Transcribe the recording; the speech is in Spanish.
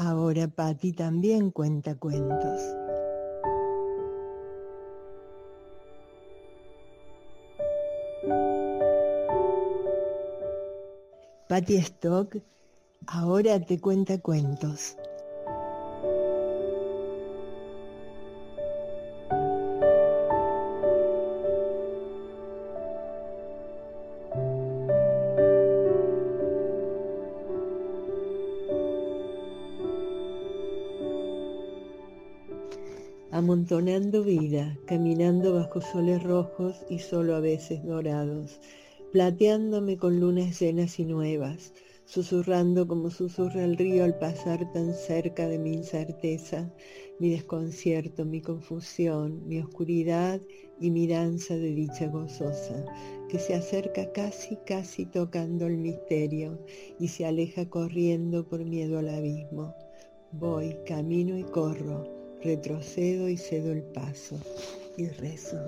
Ahora Patti también cuenta cuentos. Patti Stock ahora te cuenta cuentos. Amontonando vida, caminando bajo soles rojos y solo a veces dorados, plateándome con lunas llenas y nuevas, susurrando como susurra el río al pasar tan cerca de mi incerteza, mi desconcierto, mi confusión, mi oscuridad y mi danza de dicha gozosa, que se acerca casi, casi tocando el misterio y se aleja corriendo por miedo al abismo. Voy, camino y corro retrocedo y cedo el paso y rezo.